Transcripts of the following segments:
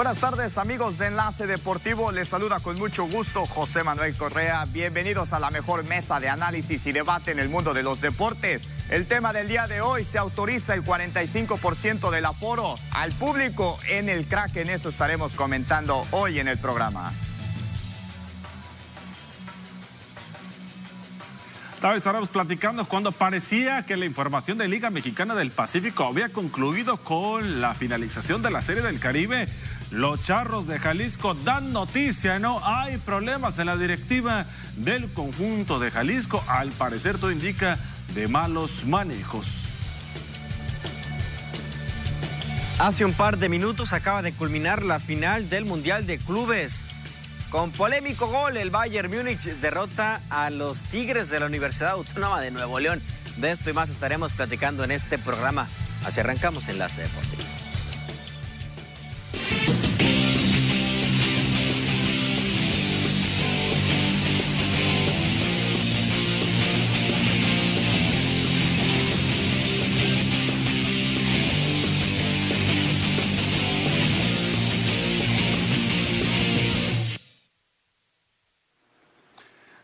Buenas tardes amigos de Enlace Deportivo, les saluda con mucho gusto José Manuel Correa. Bienvenidos a la mejor mesa de análisis y debate en el mundo de los deportes. El tema del día de hoy se autoriza el 45% del aforo al público en el crack, en eso estaremos comentando hoy en el programa. Tal vez estaremos platicando cuando parecía que la información de Liga Mexicana del Pacífico había concluido con la finalización de la Serie del Caribe. Los charros de Jalisco dan noticia, ¿no? Hay problemas en la directiva del conjunto de Jalisco. Al parecer todo indica de malos manejos. Hace un par de minutos acaba de culminar la final del Mundial de Clubes. Con polémico gol, el Bayern Múnich derrota a los Tigres de la Universidad Autónoma de Nuevo León. De esto y más estaremos platicando en este programa. Así arrancamos Enlace Deportivo.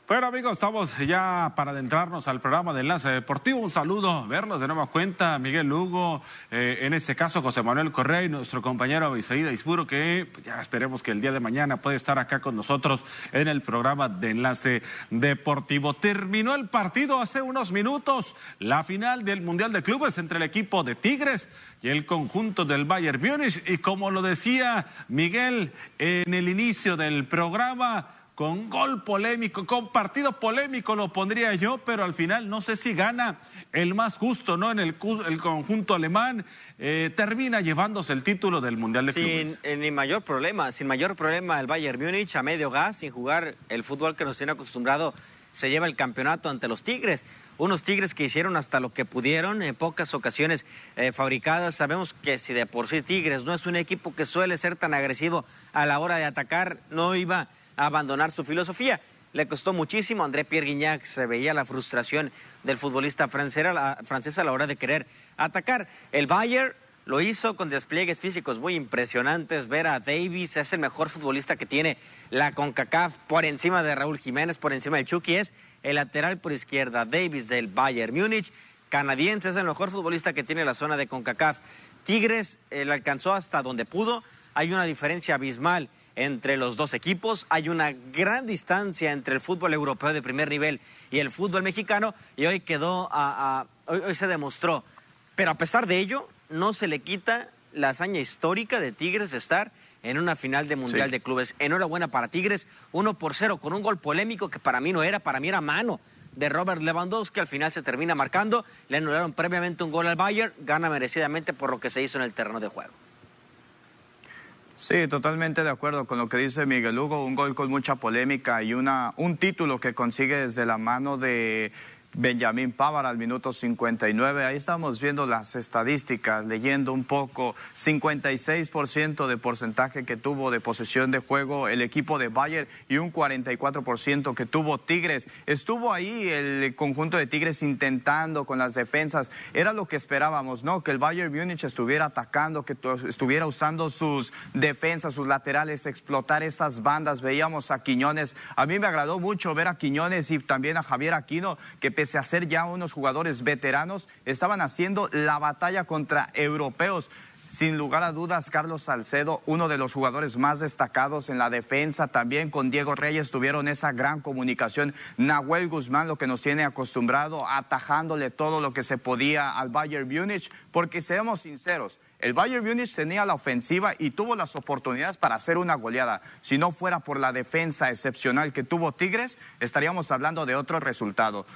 Bueno amigos, estamos ya para adentrarnos al programa de Enlace Deportivo. Un saludo, verlos de nueva cuenta, Miguel Lugo, eh, en este caso José Manuel Correa y nuestro compañero Isaída Isburo, que pues, ya esperemos que el día de mañana puede estar acá con nosotros en el programa de Enlace Deportivo. Terminó el partido hace unos minutos, la final del Mundial de Clubes entre el equipo de Tigres y el conjunto del Bayern Múnich. Y como lo decía Miguel en el inicio del programa, con gol polémico, con partido polémico lo pondría yo, pero al final no sé si gana el más justo, ¿no? En el, el conjunto alemán eh, termina llevándose el título del Mundial de sin, Clubes. Eh, mayor problema, sin mayor problema el Bayern Múnich a medio gas, sin jugar el fútbol que nos tiene acostumbrado, se lleva el campeonato ante los Tigres. Unos Tigres que hicieron hasta lo que pudieron, en pocas ocasiones eh, fabricadas. Sabemos que si de por sí Tigres no es un equipo que suele ser tan agresivo a la hora de atacar, no iba abandonar su filosofía. Le costó muchísimo. André Pierre Guignac se veía la frustración del futbolista francés a la hora de querer atacar. El Bayern lo hizo con despliegues físicos muy impresionantes. Ver a Davis es el mejor futbolista que tiene la CONCACAF por encima de Raúl Jiménez, por encima del Chucky. Es el lateral por izquierda, Davis del Bayern Múnich. Canadiense es el mejor futbolista que tiene la zona de CONCACAF. Tigres eh, alcanzó hasta donde pudo. Hay una diferencia abismal entre los dos equipos. Hay una gran distancia entre el fútbol europeo de primer nivel y el fútbol mexicano y hoy quedó a, hoy, se demostró. Pero a pesar de ello, no se le quita la hazaña histórica de Tigres de estar en una final de Mundial de Clubes. Enhorabuena para Tigres, uno por cero, con un gol polémico que para mí no era, para mí era mano de Robert Lewandowski, al final se termina marcando, le anularon previamente un gol al Bayern, gana merecidamente por lo que se hizo en el terreno de juego. Sí, totalmente de acuerdo con lo que dice Miguel Hugo, un gol con mucha polémica y una, un título que consigue desde la mano de Benjamín Pavard al minuto 59. Ahí estamos viendo las estadísticas, leyendo un poco. 56% de porcentaje que tuvo de posesión de juego el equipo de Bayern y un 44% que tuvo Tigres. Estuvo ahí el conjunto de Tigres intentando con las defensas. Era lo que esperábamos, ¿no? Que el Bayern Múnich estuviera atacando, que estuviera usando sus defensas, sus laterales, explotar esas bandas. Veíamos a Quiñones. A mí me agradó mucho ver a Quiñones y también a Javier Aquino, que pese a ya unos jugadores veteranos, estaban haciendo la batalla contra europeos. Sin lugar a dudas, Carlos Salcedo, uno de los jugadores más destacados en la defensa, también con Diego Reyes tuvieron esa gran comunicación. Nahuel Guzmán, lo que nos tiene acostumbrado, atajándole todo lo que se podía al Bayern Múnich, porque seamos sinceros, el Bayern Múnich tenía la ofensiva y tuvo las oportunidades para hacer una goleada. Si no fuera por la defensa excepcional que tuvo Tigres, estaríamos hablando de otro resultado.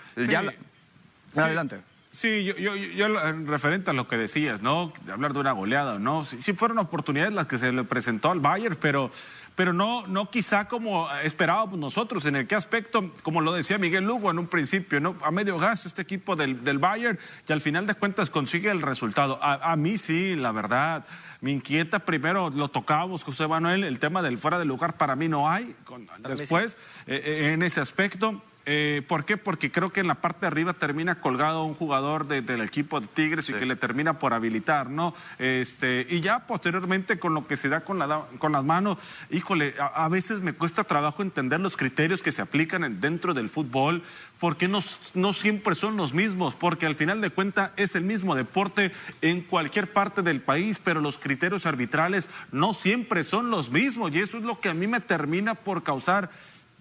Adelante. Sí, yo, yo, yo, referente a lo que decías, ¿no? De hablar de una goleada, ¿no? Sí, fueron oportunidades las que se le presentó al Bayern, pero, pero no, no quizá como esperábamos nosotros. ¿En el qué aspecto? Como lo decía Miguel Lugo en un principio, ¿no? A medio gas este equipo del, del Bayern y al final de cuentas consigue el resultado. A, a mí sí, la verdad me inquieta primero, lo tocábamos José Manuel, el tema del fuera de lugar para mí no hay, después eh, eh, en ese aspecto Eh, ¿Por qué? Porque creo que en la parte de arriba termina colgado un jugador del equipo de Tigres y que le termina por habilitar, ¿no? Este, y ya posteriormente con lo que se da con, la, con las manos, híjole, a, veces me cuesta trabajo entender los criterios que se aplican dentro del fútbol, porque no, no siempre son los mismos, porque al final de cuentas es el mismo deporte en cualquier parte del país, pero los criterios arbitrales no siempre son los mismos y eso es lo que a mí me termina por causar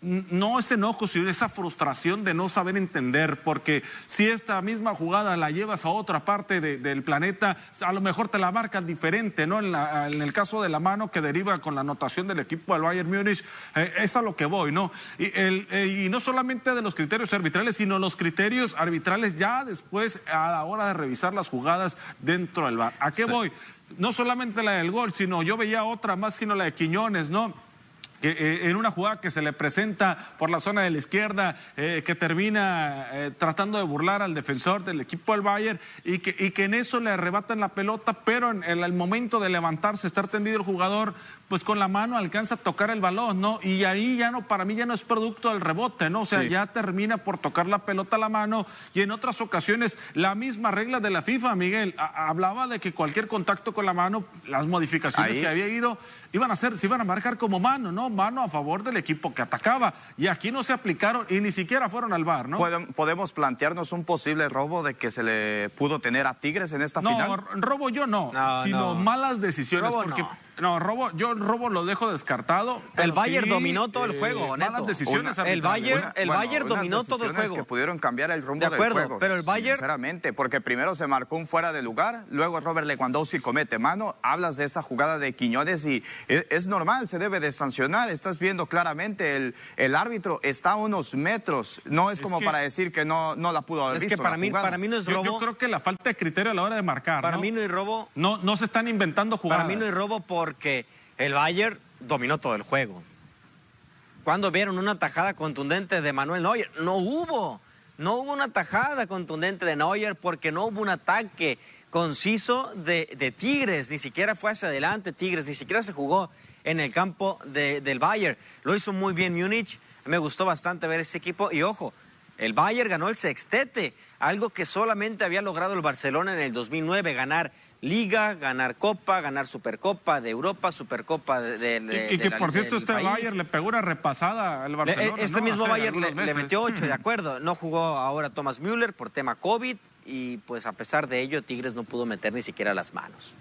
no ese enojo, sino esa frustración de no saber entender, porque si esta misma jugada la llevas a otra parte del planeta, a lo mejor te la marcan diferente, ¿no? En, el caso de la mano que deriva con la anotación del equipo del Bayern Múnich, eh, es a lo que voy, ¿no? Y, eh, y no solamente de los criterios arbitrales, sino los criterios arbitrales ya después a la hora de revisar las jugadas dentro del bar. ¿A qué voy? No solamente la del gol, sino yo veía otra más, sino la de Quiñones, ¿no? Que, eh, en una jugada que se le presenta por la zona de la izquierda, eh, que termina eh, tratando de burlar al defensor del equipo del Bayern y que, y que en eso le arrebatan la pelota, pero en, el momento de levantarse, estar tendido el jugador, pues con la mano alcanza a tocar el balón, ¿no? Y ahí ya no, para mí ya no es producto del rebote, ¿no? O sea, ya termina por tocar la pelota a la mano y en otras ocasiones la misma regla de la FIFA, Miguel, hablaba de que cualquier contacto con la mano, las modificaciones que había ido, iban a ser, se iban a marcar como mano, ¿no? Mano a favor del equipo que atacaba. Y aquí no se aplicaron y ni siquiera fueron al bar, ¿no? Podemos plantearnos un posible robo de que se le pudo tener a Tigres en esta final. No, robo yo no, sino malas decisiones. porque no, robo, yo robo lo dejo descartado. El Bayern dominó todo el juego, eh, Neto. decisiones el Bayern, el Bayern dominó todo el juego. que pudieron cambiar el rumbo de acuerdo, del juego. pero el Bayern... Sinceramente, porque primero se marcó un fuera de lugar, luego Robert Lewandowski comete mano, hablas de esa jugada de Quiñones y es, normal, se debe de sancionar. Estás viendo claramente, el, el árbitro está a unos metros. No es, como para decir que no, no la pudo haber es visto. Es que para mí, para mí no es robo. Yo, creo que la falta de criterio a la hora de marcar. Para mí no hay robo. No, no se están inventando jugadas. Para mí no hay robo porque el Bayern dominó todo el juego. Cuando vieron una tajada contundente de Manuel Neuer? No hubo. No hubo una tajada contundente de Neuer porque no hubo un ataque conciso de, Tigres. Ni siquiera fue hacia adelante Tigres, ni siquiera se jugó en el campo del Bayern. Lo hizo muy bien Múnich. Me gustó bastante ver ese equipo. Y ojo, el Bayern ganó el sextete, algo que solamente había logrado el Barcelona en el 2009, ganar Liga, ganar Copa, ganar Supercopa de Europa, Supercopa de, de, y, que por cierto este Bayern le pegó una repasada al Barcelona. este mismo Bayern le, metió ocho, de acuerdo. No jugó ahora Thomas Müller por tema COVID y pues a pesar de ello Tigres no pudo meter ni siquiera las manos.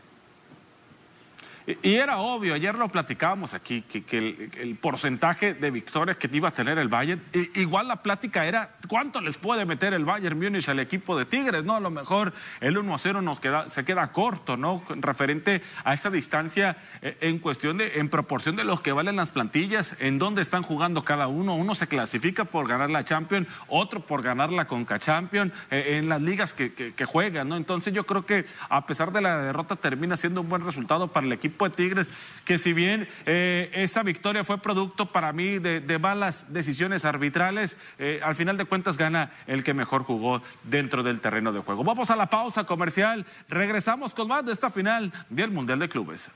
Y era obvio, ayer lo platicábamos aquí, que, el, porcentaje de victorias que iba a tener el Bayern, igual la plática era cuánto les puede meter el Bayern Múnich al equipo de Tigres, ¿no? A lo mejor el 1 a 0 nos queda, se queda corto, ¿no? Referente a esa distancia eh, en cuestión de, en proporción de los que valen las plantillas, en dónde están jugando cada uno. Uno se clasifica por ganar la Champions, otro por ganar la Conca Champions, eh, en las ligas que, que juegan, ¿no? Entonces yo creo que a pesar de la derrota termina siendo un buen resultado para el equipo de Tigres, que si bien eh, esa victoria fue producto para mí de, malas decisiones arbitrales, eh, al final de cuentas gana el que mejor jugó dentro del terreno de juego. Vamos a la pausa comercial, regresamos con más de esta final del Mundial de Clubes.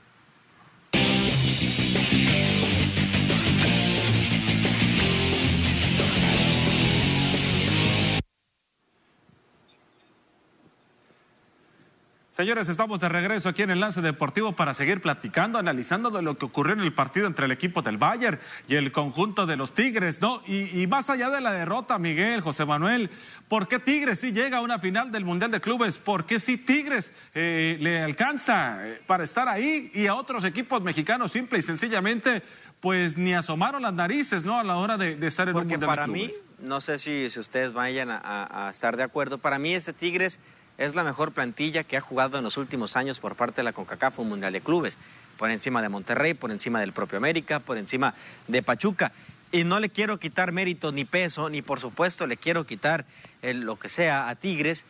Señores, estamos de regreso aquí en Enlace Deportivo para seguir platicando, analizando de lo que ocurrió en el partido entre el equipo del Bayern y el conjunto de los Tigres, ¿no? Y, más allá de la derrota, Miguel, José Manuel, ¿por qué Tigres sí llega a una final del Mundial de Clubes? ¿Por qué sí Tigres eh, le alcanza eh, para estar ahí y a otros equipos mexicanos simple y sencillamente pues ni asomaron las narices, ¿no? A la hora de, estar en un Mundial para de Clubes. mí, no sé si, si ustedes vayan a estar de acuerdo, para mí este Tigres es la mejor plantilla que ha jugado en los últimos años por parte de la CONCACAF un Mundial de Clubes, por encima de Monterrey, por encima del propio América, por encima de Pachuca. Y no le quiero quitar mérito ni peso, ni por supuesto le quiero quitar lo que sea a Tigres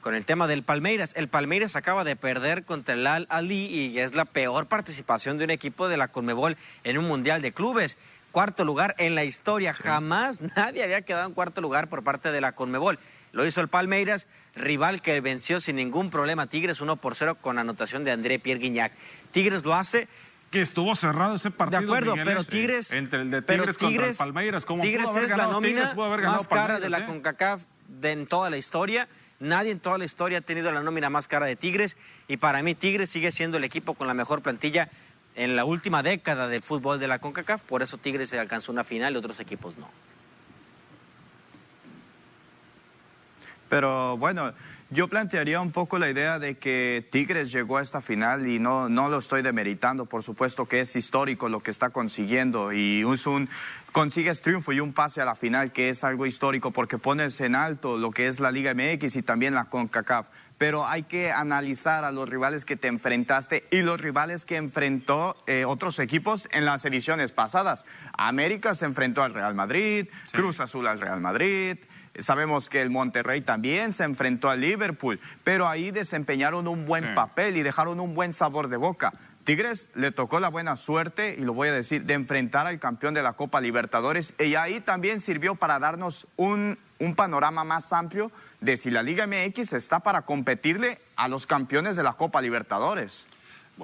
con el tema del Palmeiras. El Palmeiras acaba de perder contra el Al Ali y es la peor participación de un equipo de la Conmebol en un Mundial de Clubes cuarto lugar en la historia. Jamás nadie había quedado en cuarto lugar por parte de la Conmebol. Lo hizo el Palmeiras, rival que venció sin ningún problema Tigres 1 por 0 con anotación de André Pierre Guignac. Tigres lo hace que estuvo cerrado ese partido. De acuerdo, pero Tigres. entre el de Tigres, contra el Palmeiras, como Tigres pudo haber es ganado, la nómina Tigres pudo haber ganado más cara de la ¿eh? CONCACAF de, en toda la historia. Nadie en toda la historia ha tenido la nómina más cara de Tigres. Y para mí, Tigres sigue siendo el equipo con la mejor plantilla en la última década del fútbol de la CONCACAF. Por eso Tigres se alcanzó una final y otros equipos no. Pero bueno, yo plantearía un poco la idea de que Tigres llegó a esta final y no, no lo estoy demeritando, por supuesto que es histórico lo que está consiguiendo y es un, consigues triunfo y un pase a la final que es algo histórico porque pones en alto lo que es la Liga MX y también la CONCACAF. Pero hay que analizar a los rivales que te enfrentaste y los rivales que enfrentó eh, otros equipos en las ediciones pasadas. América se enfrentó al Real Madrid, Cruz Azul al Real Madrid, Sabemos que el Monterrey también se enfrentó al Liverpool, pero ahí desempeñaron un buen Sí. papel y dejaron un buen sabor de boca. Tigres le tocó la buena suerte, y lo voy a decir, de enfrentar al campeón de la Copa Libertadores y ahí también sirvió para darnos un, un panorama más amplio de si la Liga MX está para competirle a los campeones de la Copa Libertadores.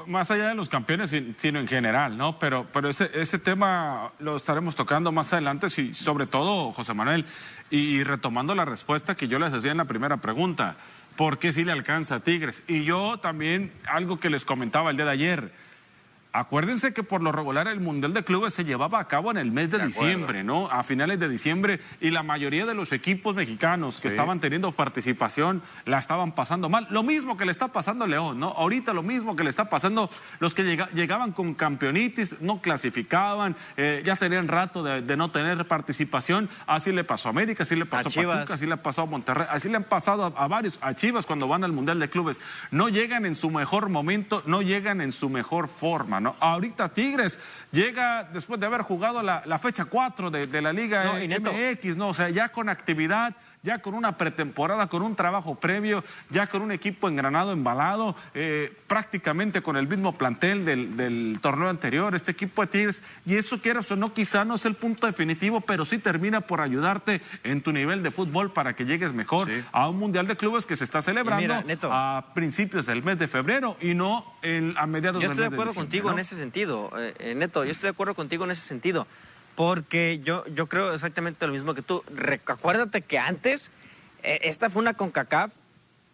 Más allá de los campeones, sin- sino en general, ¿no? Pero, pero ese, ese tema lo estaremos tocando más adelante, sí, sobre todo, José Manuel, y retomando la respuesta que yo les decía en la primera pregunta, ¿por qué sí le alcanza a Tigres? Y yo también, algo que les comentaba el día de ayer, Acuérdense que por lo regular el Mundial de Clubes se llevaba a cabo en el mes de, diciembre, ¿no? A finales de diciembre y la mayoría de los equipos mexicanos que estaban teniendo participación la estaban pasando mal. Lo mismo que le está pasando a León, ¿no? Ahorita lo mismo que le está pasando los que llega- llegaban con campeonitis, no clasificaban, eh, ya tenían rato de, de no tener participación. Así le pasó a América, así le pasó a. Pachuca, así le ha pasado a Monterrey, así le han pasado a, a varios, a Chivas cuando van al Mundial de Clubes. No llegan en su mejor momento, no llegan en su mejor forma, ¿no? Ahorita Tigres llega después de haber jugado la, la fecha 4 de, de la Liga No. MX, ¿no? O sea, ya con actividad, ya con una pretemporada, con un trabajo previo, ya con un equipo engranado, embalado, eh, prácticamente con el mismo plantel del, del torneo anterior, este equipo de Tigres, y eso quieras o no, quizá no es el punto definitivo, pero sí termina por ayudarte en tu nivel de fútbol para que llegues mejor Sí. a un Mundial de Clubes que se está celebrando mira, Neto. a principios del mes de febrero y no en- a mediados Yo del estoy de mes acuerdo diciembre, contigo ¿no? en ese sentido, eh, eh, Neto, yo estoy de acuerdo contigo en ese sentido, porque yo, yo creo exactamente lo mismo que tú. Re- acuérdate que antes, eh, esta fue una CONCACAF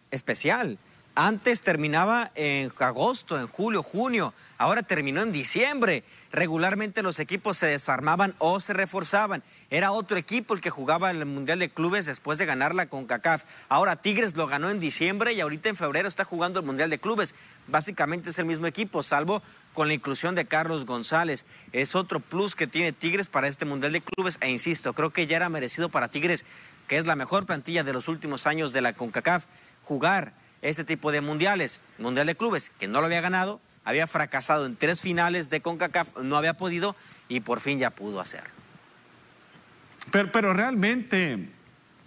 especial. Antes terminaba en agosto, en julio, junio, ahora terminó en diciembre. Regularmente los equipos se desarmaban o se reforzaban. Era otro equipo el que jugaba el Mundial de Clubes después de ganar la CONCACAF. Ahora Tigres lo ganó en diciembre y ahorita en febrero está jugando el Mundial de Clubes. Básicamente es el mismo equipo, salvo con la inclusión de Carlos González. Es otro plus que tiene Tigres para este Mundial de Clubes e insisto, creo que ya era merecido para Tigres, que es la mejor plantilla de los últimos años de la CONCACAF, jugar este tipo de mundiales, Mundial de Clubes, que no lo había ganado, había fracasado en tres finales de CONCACAF, no había podido y por fin ya pudo hacerlo. Pero, pero realmente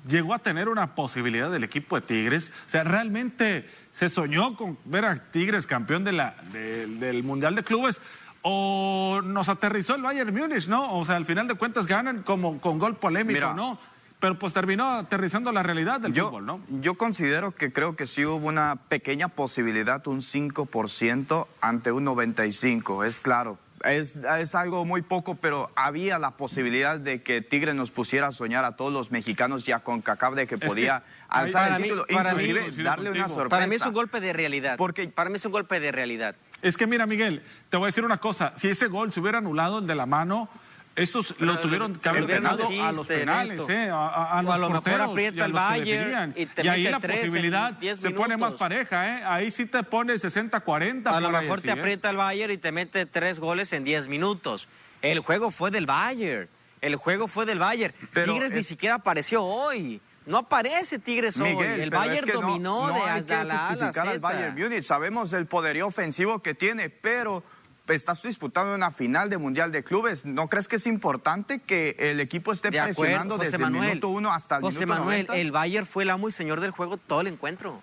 llegó a tener una posibilidad del equipo de Tigres. O sea, realmente se soñó con ver a Tigres campeón de la, de- del Mundial de Clubes. O nos aterrizó el Bayern Múnich, ¿no? O sea, al final de cuentas ganan como con gol polémico, Mira. ¿no? Pero pues terminó aterrizando la realidad del Yo, fútbol, ¿no? yo considero que creo que sí hubo una pequeña posibilidad, un 5% ante un 95%, es claro. Es, es algo muy poco, pero había la posibilidad de que Tigre nos pusiera a soñar a todos los mexicanos ya con CACAF de que podía alzar para el mí- título, para mí- inclusive darle una sorpresa. Para mí es un golpe de realidad. Porque- para mí es un golpe de realidad. Es que mira, Miguel, te voy a decir una cosa. Si ese gol se hubiera anulado, el de la mano, estos Pero lo tuvieron que haber no pegado a los existe, penales. ¿eh? A, a- a O los a lo mejor porteros aprieta y a el Bayern y te Y ahí mete la posibilidad 10 se pone más pareja, ¿eh? Ahí sí te pone 60-40. A lo mejor te ¿eh? aprieta el Bayern y te mete tres goles en 10 minutos. El juego fue del Bayern. El juego fue del Bayern. Pero Tigres ni siquiera apareció hoy. No aparece Tigres hoy. Miguel, El Bayern es que no- dominó no de hay que hasta la la. Bayern Múnich. Sabemos el poderío ofensivo que tiene, pero estás disputando una final de Mundial de Clubes. ¿No crees que es importante que el equipo esté De acuerdo, presionando José desde el minuto uno hasta el José minuto Manuel, 90? el Bayern fue el amo y señor del juego todo el encuentro.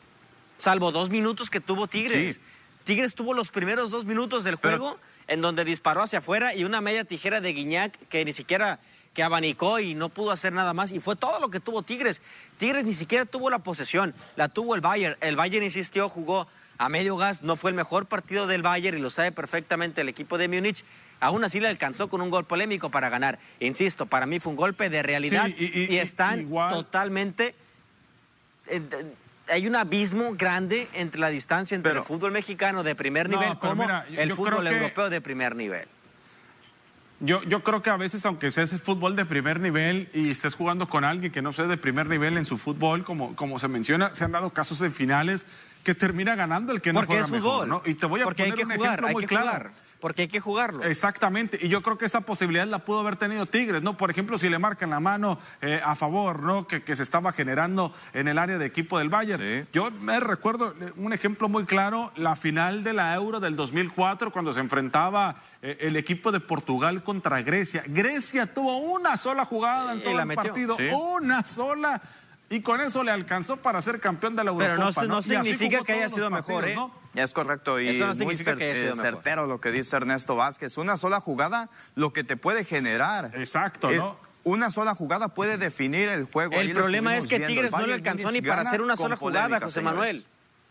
Salvo dos minutos que tuvo Tigres. Sí. Tigres tuvo los primeros dos minutos del Pero- juego en donde disparó hacia afuera y una media tijera de Guiñac que ni siquiera que abanicó y no pudo hacer nada más. Y fue todo lo que tuvo Tigres. Tigres ni siquiera tuvo la posesión, la tuvo el Bayern. El Bayern insistió, jugó a medio gas, no fue el mejor partido del Bayern y lo sabe perfectamente el equipo de Múnich. Aún así le alcanzó con un gol polémico para ganar. Insisto, para mí fue un golpe de realidad Sí, y- y- y, están igual- totalmente... eh, hay un abismo grande entre la distancia entre Pero- el fútbol mexicano de primer No, nivel pero como mira, yo- el yo fútbol que- europeo de primer nivel. Yo, yo creo que a veces, aunque seas el fútbol de primer nivel y estés jugando con alguien que no sea de primer nivel en su fútbol, como, como se menciona, se han dado casos en finales que termina ganando el que no Porque juega es fútbol. mejor, ¿no? Y te voy a porque hay poner que un jugar, ejemplo hay muy que claro. jugar. Porque hay que jugarlo. Exactamente, y yo creo que esa posibilidad la pudo haber tenido Tigres, ¿no? Por ejemplo, si le marcan la mano eh, a favor, ¿no? Que, que se estaba generando en el área de equipo del Bayern. Sí. Yo me recuerdo eh, un ejemplo muy claro, la final de la Euro del 2004, cuando se enfrentaba eh, el equipo de Portugal contra Grecia. Grecia tuvo una sola jugada en todo el metió. partido, Sí. una sola. Y con eso le alcanzó para ser campeón de la Pero Eurocopa. no- no significa que haya sido mejor, partidos, ¿eh? ¿no? Es correcto y Eso no muy significa que haya sido mejor. certero lo que dice Ernesto Vázquez. Una sola jugada lo que te puede generar. Exacto, Eh, ¿no? Una sola jugada puede definir el juego. El problema es que. Tigres no le alcanzó ni para hacer una sola jugada, José señores. Manuel.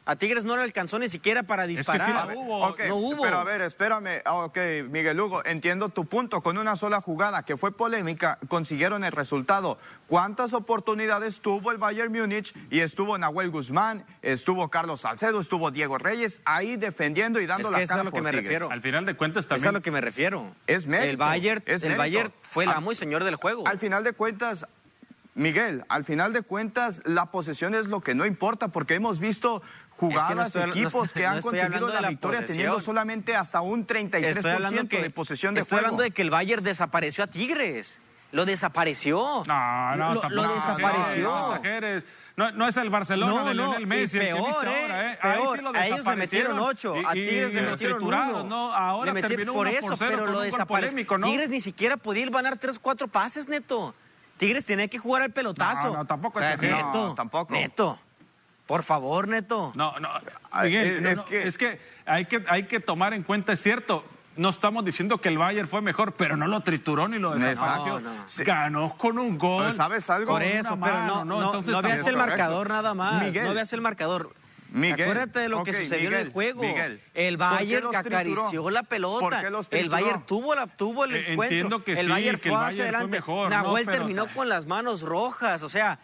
A Tigres no le alcanzó ni siquiera para que sí disparar. no hubo. Pero a ver, espérame. Ah, Ok, Miguel Hugo, entiendo tu punto. Con una sola jugada que fue polémica, consiguieron el resultado. ¿Cuántas oportunidades tuvo el Bayern Múnich? Y estuvo Nahuel Guzmán, estuvo Carlos Salcedo, estuvo Diego Reyes ahí defendiendo y dando Es que la eso es cara a lo que me Tigres. refiero. Al final de cuentas Es también... a lo que me refiero. Es mérito, El Bayern, es el. Bayern fue el amo y señor del juego. Al final de cuentas, Miguel, al final de cuentas, la posesión es lo que no importa, porque hemos visto jugadas, estoy habla- no equipos estoy- que no han estoy conseguido la la victoria posesión. teniendo solamente hasta un 33% Estoy hablando que de posesión de estoy juego. hablando de que el Bayern desapareció a Tigres. Lo desapareció. No, no, lo, tampoco lo desapareció. No. No, no es el Barcelona No, de no, Lionel Messi el que viste peor, ¿eh? ahora, ¿eh? Ahí Peor. sí lo A ellos le metieron ocho, a y- y- Tigres le metieron uno. No, ahora Le metieron- terminó por eso, por cero pero lo desapareció. ¿no? Tigres ni siquiera podía ir ganar tres, cuatro pases, Neto. Tigres tenía que jugar al pelotazo. No, no, tampoco O sea. Neto, No, tampoco. Neto, por favor, Neto. No, no, Miguel, no, es no, que- es que hay que hay que tomar en cuenta, es cierto, no estamos diciendo que el Bayern fue mejor, pero no lo trituró ni lo desapareció. No, no. Ganó con un gol. Pero ¿sabes algo? Por Con eso, pero mano, no, no, Entonces no veas el marcador nada más. Miguel. No veas el marcador. Miguel, Acuérdate de lo que sucedió en el juego. Miguel, el ¿por qué Bayern acarició la ¿Por pelota. el? Bayern tuvo, la, tuvo el Eh, encuentro. entiendo que el sí, Bayern que fue el hacia Bayern fue adelante. mejor, ¿no? Nahuel Pero- terminó con las manos rojas. O sea,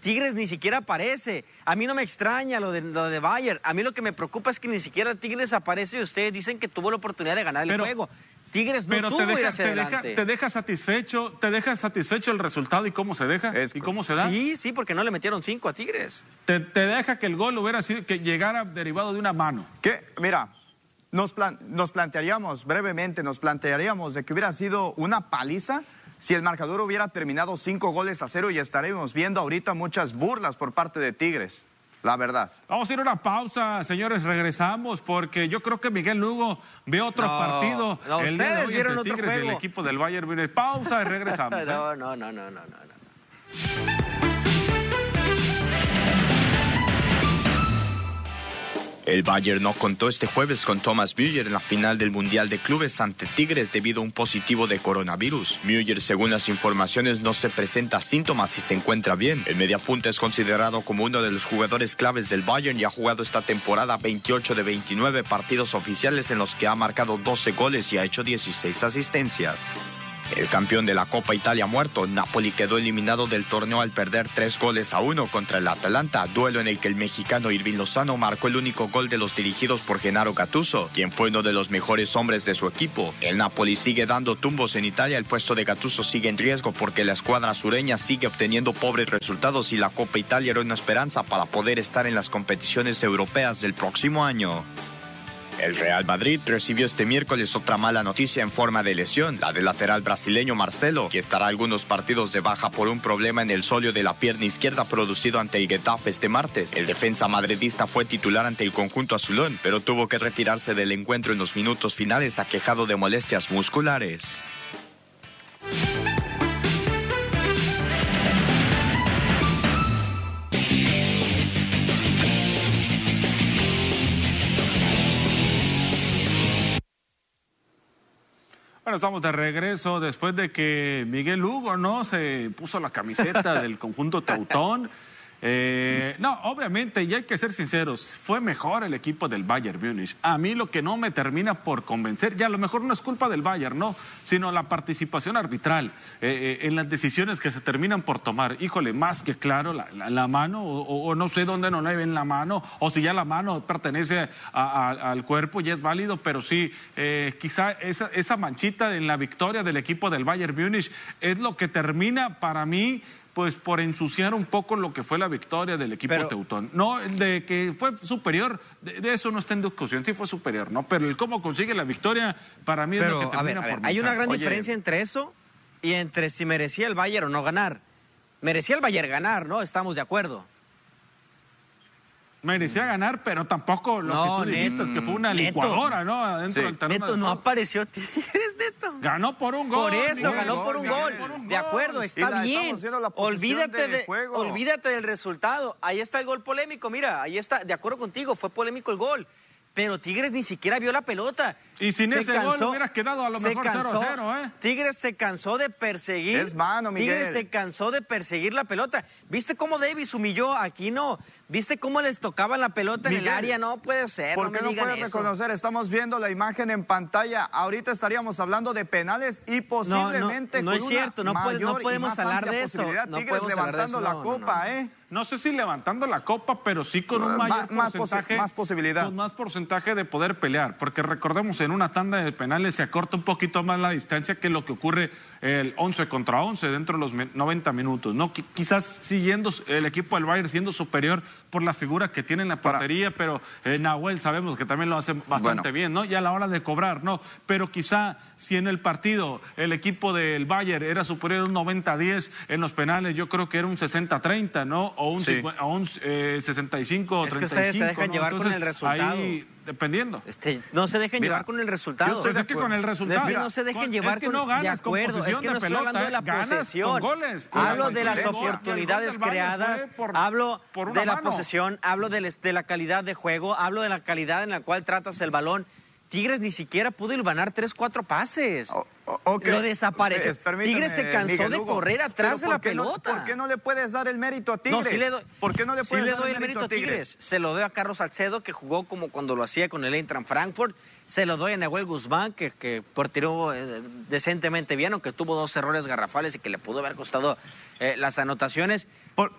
Tigres ni siquiera aparece. A mí no me extraña lo de, lo de Bayern. A mí lo que me preocupa es que ni siquiera Tigres aparece y ustedes dicen que tuvo la oportunidad de ganar el Pero- juego. Tigres no Pero tuvo te ir deja, hacia te, deja, adelante. te deja satisfecho, te deja satisfecho el resultado y cómo se deja Es y cómo se da. Sí, sí, porque no le metieron cinco a Tigres. Te, te deja que el gol hubiera sido que llegara derivado de una mano. Que, mira, nos, plan- nos plantearíamos brevemente, nos plantearíamos de que hubiera sido una paliza si el marcador hubiera terminado cinco goles a cero y estaremos viendo ahorita muchas burlas por parte de Tigres, la verdad. Vamos a ir a una pausa, señores, regresamos porque yo creo que Miguel Lugo ve otro No, partido. no, el día de ustedes hoy vieron entre otro Tigres y el juego. equipo del Bayern. Viene Pausa y regresamos. ¿eh? No, no, no, no, no, no. El Bayern no contó este jueves con Thomas Müller en la final del Mundial de Clubes ante Tigres debido a un positivo de coronavirus. Müller, según las informaciones, no se presenta síntomas y se encuentra bien. El mediapunta es considerado como uno de los jugadores claves del Bayern y ha jugado esta temporada 28 de 29 partidos oficiales en los que ha marcado 12 goles y ha hecho 16 asistencias. El campeón de la Copa Italia muerto, Napoli quedó eliminado del torneo al perder tres goles a uno contra el Atalanta, duelo en el que el mexicano Irving Lozano marcó el único gol de los dirigidos por Genaro Gattuso, quien fue uno de los mejores hombres de su equipo. El Napoli sigue dando tumbos en Italia, el puesto de Gattuso sigue en riesgo porque la escuadra sureña sigue obteniendo pobres resultados y la Copa Italia era una esperanza para poder estar en las competiciones europeas del próximo año. El Real Madrid recibió este miércoles otra mala noticia en forma de lesión, la del lateral brasileño Marcelo, que estará algunos partidos de baja por un problema en el solio de la pierna izquierda producido ante el Getafe este martes. El defensa madridista fue titular ante el conjunto azulón, pero tuvo que retirarse del encuentro en los minutos finales aquejado de molestias musculares. Estamos de regreso después de que Miguel Hugo no se puso la camiseta del conjunto Teutón. Eh, no, obviamente, y hay que ser sinceros, fue mejor el equipo del Bayern Múnich. A mí lo que no me termina por convencer, ya a lo mejor no es culpa del Bayern, no, sino la participación arbitral eh, eh, en las decisiones que se terminan por tomar. Híjole, más que claro, la, mano, o, no sé dónde no le ven la mano, o si ya la mano pertenece al cuerpo, ya es válido, pero sí, quizá esa, esa manchita en la victoria del equipo del Bayern Múnich es lo que termina para mí pues por ensuciar un poco lo que fue la victoria del equipo Teutón. No, de que fue superior, de, eso no está en discusión, sí fue superior, ¿no? Pero el cómo consigue la victoria, para mí es lo que termina a ver, Hay una gran diferencia entre eso y entre si merecía el Bayern o no ganar. Merecía el Bayern ganar, ¿no? Estamos de acuerdo merecía ganar, pero tampoco lo que tú dijiste, que fue una licuadora, ¿no? Adentro del terreno. Neto, no apareció Tigres, Neto. Ganó por un gol. Por eso, ganó por un gol. De acuerdo, está bien. Olvídate, de, olvídate del resultado. Ahí está el gol polémico, mira, ahí está, de acuerdo contigo, fue polémico el gol pero Tigres ni siquiera vio la pelota. Y sin ese gol hubieras quedado a lo mejor 0-0, ¿eh? Tigres se cansó de perseguir. Es mano, Miguel. Tigres se cansó de perseguir la pelota. ¿Viste cómo Davis humilló aquí no? ¿Viste cómo les tocaba la pelota en el área? No puede ser, ¿por qué no, puedes reconocer? Estamos viendo la imagen en pantalla. Ahorita estaríamos hablando de penales y posiblemente no, no, no es cierto, no, podemos hablar de eso. No Tigres levantando la copa, ¿eh? no sé si levantando la copa, pero sí con un mayor porcentaje. Más posibilidad. Con más porcentaje de poder pelear. Porque recordemos, en una tanda de penales se acorta un poquito más la distancia que lo que ocurre el 11 contra 11 dentro de los 90 minutos. ¿no? Quizás siguiendo el equipo del Bayern siendo superior por la figura que tiene en la portería, pero eh, Nahuel sabemos que también lo hace bastante bien, ¿no? Y a la hora de cobrar, ¿no? Pero quizá si en el partido el equipo del Bayern era superior un 90-10 en los penales, yo creo que era un 60-30, ¿no? O un, 65-35. Es que ustedes se dejan llevar con el resultado. Dependiendo. Este, no se dejen llevar con el resultado. Es que con el resultado. Es que no se dejen llevar con, no de acuerdo. Es que no estoy hablando de la posesión. hablo de las oportunidades creadas. hablo de la posesión. Hablo de la calidad de juego. Hablo de la calidad en la cual tratas el balón. Tigres ni siquiera pudo ilvanar tres, cuatro pases. Lo desapareció. Tigres se cansó de correr atrás de la pelota. ¿Por qué no le puedes dar el mérito a Tigres? No, sí le doy, ¿Por qué no le puedes dar el mérito a Tigres? Se lo doy a Carlos Salcedo, que jugó como cuando lo hacía con el Eintracht Frankfurt. Se lo doy a Nahuel Guzmán, que, que tiró eh, decentemente bien, aunque tuvo dos errores garrafales y que le pudo haber costado eh, las anotaciones.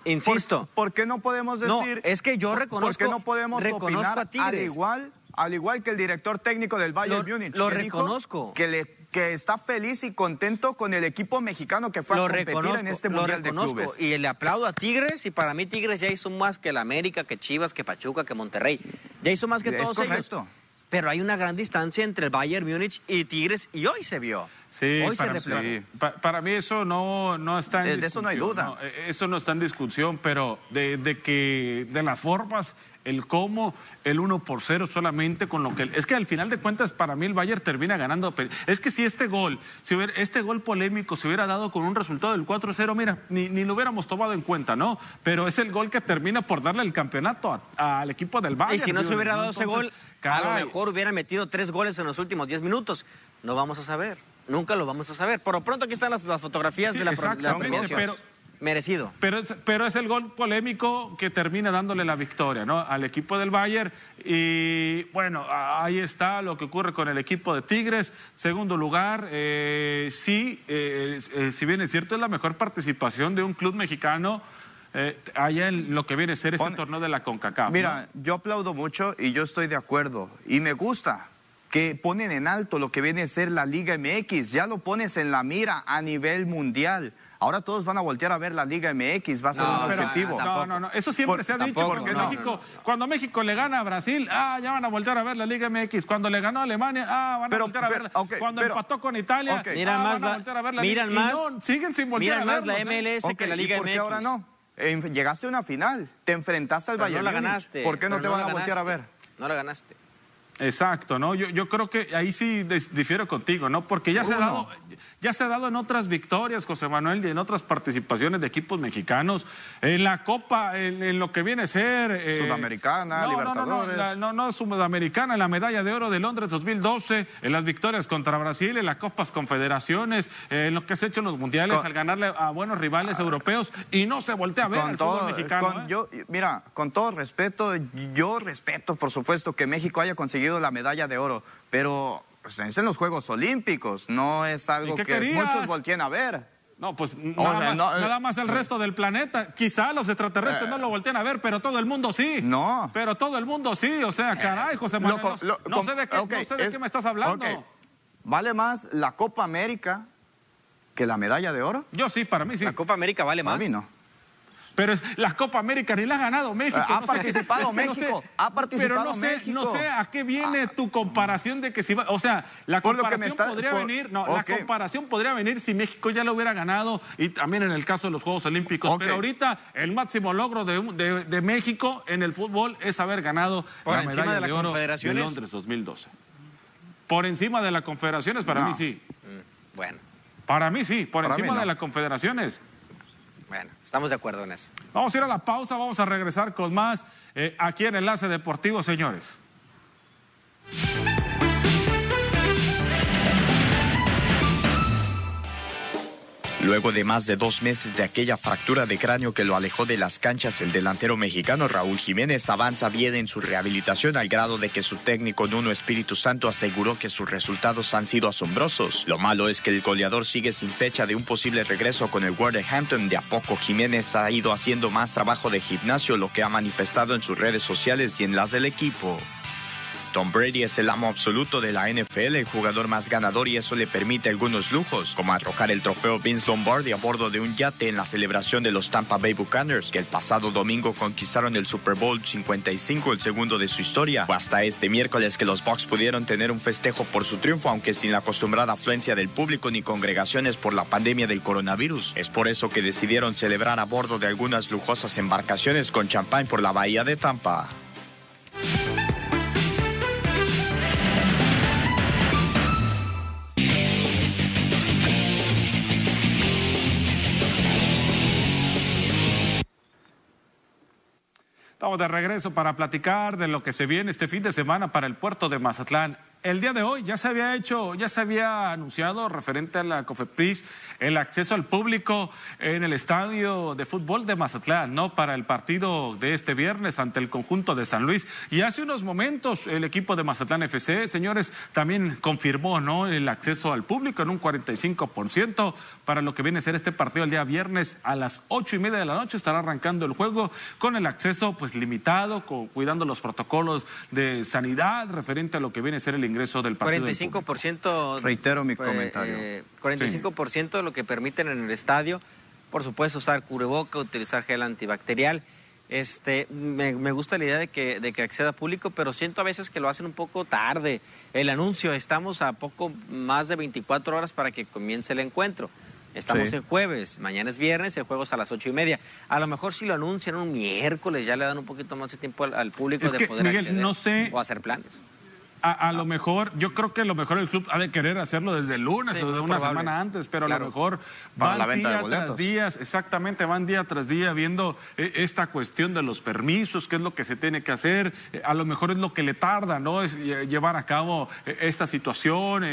Insisto. Por, qué no podemos decir? No, es que yo reconozco, no podemos reconozco a Tigres. Al igual al igual que el director técnico del Bayern Múnich. Lo reconozco. Que, le, que está feliz y contento con el equipo mexicano que fue a competir en este Mundial lo reconozco, Y le aplaudo a Tigres, y para mí Tigres ya hizo más que el América, que Chivas, que Pachuca, que Monterrey. Ya hizo más que todos ellos. Pero hay una gran distancia entre el Bayern Múnich y Tigres, y hoy se vio. Sí, hoy para, se para mí eso no, no está en discusión. De eso no hay duda. E, eso no está en discusión, pero de, de que de las formas el cómo, el 1 por 0 solamente con lo que... Es que al final de cuentas para mí el Bayern termina ganando. Es que si este gol, si hubiera, este gol polémico se hubiera dado con un resultado del 4-0, mira, ni, ni, lo hubiéramos tomado en cuenta, ¿no? Pero es el gol que termina por darle el campeonato al equipo del Bayern. Y si no se hubiera dado ese gol, a lo mejor hubiera metido tres goles en los últimos 10 minutos. No vamos a saber. Nunca lo vamos a saber. Por lo pronto aquí están las, fotografías de la, la pero, merecido. Pero, pero es el gol polémico que termina dándole la victoria ¿no? al equipo del Bayern. Y bueno, ahí está lo que ocurre con el equipo de Tigres. Segundo lugar, eh, sí, eh, eh, si bien es cierto, es la mejor participación de un club mexicano. allá en lo que viene a ser este torneo de la CONCACAF. Mira, yo aplaudo mucho y yo estoy de acuerdo y me gusta que ponen en alto lo que viene a ser la Liga MX, ya lo pones en la mira a nivel mundial. Ahora todos van a voltear a ver la Liga MX, va a ser un objetivo. no, no, no, eso siempre se ha dicho, porque México, cuando México le gana a Brasil, ah, ya van a voltear a ver la Liga MX. Cuando le ganó a Alemania, ah, van a voltear a ver. cuando empató con Italia, miran ah, más van a voltear a ver la Liga más, no, siguen sin voltear miran más la MLS que la Liga ¿y por qué ahora no? llegaste a una final, te enfrentaste al Bayern. No la ganaste. ¿Por qué no te van a voltear a ver? No la ganaste. Exacto, ¿no? Yo, yo creo que ahí sí difiero contigo, ¿no? Porque ya se, ha dado, ya se ha dado en otras victorias, José Manuel, y en otras participaciones de equipos mexicanos, en la Copa, en, lo que viene a ser... Eh, Sudamericana, Libertadores. No, no, no, Sudamericana, en la medalla de oro de Londres 2012, en las victorias contra Brasil, en las Copas Confederaciones, en lo que se ha hecho en los mundiales, al ganarle a buenos rivales europeos, y no se voltea a ver al fútbol mexicano. ¿eh? yo, mira, con todo respeto, yo respeto, por supuesto, que México haya conseguido la medalla de oro, pero pues, es en los Juegos Olímpicos, no es algo que muchos volteen a ver. No, pues nada, más, el resto del planeta. Quizá los extraterrestres no lo volteen a ver, pero todo el mundo sí. No. Pero todo el mundo sí. O sea, caray, José Manuel. no, sé de qué, me estás hablando. ¿Vale más la Copa América que la medalla de oro? Yo sí, para mí sí. La Copa América vale más. Para mí no. Pero es, la Copa América ni la ha ganado México. Ha participado México. ha participado pero no sé, no sé a qué viene ah. tu comparación de que si va, o sea, la comparación podría venir, no, la comparación podría venir si México ya lo hubiera ganado y también en el caso de los Juegos Olímpicos. Pero ahorita el máximo logro de, de, México en el fútbol es haber ganado Por la encima medalla de, la oro de Londres 2012. Por encima de las confederaciones, para mí sí. Mm, bueno. Para mí sí, por encima de las confederaciones. Bueno, estamos de acuerdo en eso. Vamos a ir a la pausa, vamos a regresar con más eh, aquí en Enlace Deportivo, señores. Luego de más de dos meses de aquella fractura de cráneo que lo alejó de las canchas, el delantero mexicano Raúl Jiménez avanza bien en su rehabilitación al grado de que su técnico Nuno Espíritu Santo aseguró que sus resultados han sido asombrosos. Lo malo es que el goleador sigue sin fecha de un posible regreso con el Wolverhampton. De a poco Jiménez ha ido haciendo más trabajo de gimnasio, lo que ha manifestado en sus redes sociales y en las del equipo. Tom Brady es el amo absoluto de la NFL, el jugador más ganador y eso le permite algunos lujos, como arrojar el trofeo Vince Lombardi a bordo de un yate en la celebración de los Tampa Bay Buccaneers, que el pasado domingo conquistaron el Super Bowl 55, el segundo de su historia. Fue hasta este miércoles que los Bucks pudieron tener un festejo por su triunfo, aunque sin la acostumbrada afluencia del público ni congregaciones por la pandemia del coronavirus. Es por eso que decidieron celebrar a bordo de algunas lujosas embarcaciones con champán por la bahía de Tampa. De regreso para platicar de lo que se viene este fin de semana para el puerto de Mazatlán. El día de hoy ya se había hecho, ya se había anunciado referente a la COFEPRIS el acceso al público en el estadio de fútbol de Mazatlán, ¿no? Para el partido de este viernes ante el conjunto de San Luis. Y hace unos momentos el equipo de Mazatlán FC, señores, también confirmó, ¿no? El acceso al público en un 45% para lo que viene a ser este partido el día viernes a las ocho y media de la noche. Estará arrancando el juego con el acceso, pues limitado, cuidando los protocolos de sanidad referente a lo que viene a ser el ingreso del partido. 45%. Reitero mi comentario. 45% de lo que permiten en el estadio. Por supuesto, usar cubreboca, utilizar gel antibacterial. Este, me, gusta la idea de que, de que acceda público, pero siento a veces que lo hacen un poco tarde. El anuncio, estamos a poco más de 24 horas para que comience el encuentro. Estamos en jueves, mañana es viernes, el juego es a las ocho y media. A lo mejor si lo anuncian un miércoles, ya le dan un poquito más de tiempo al, público de poder acceder o hacer planes a, lo mejor, yo creo que a lo mejor el club ha de querer hacerlo desde el lunes o de una semana antes, pero a lo mejor van la día tras día, exactamente, van día tras día viendo eh, esta cuestión de los permisos, qué es lo que se tiene que hacer, eh, a lo mejor es lo que le tarda, ¿no? Es llevar a cabo eh, esta situación,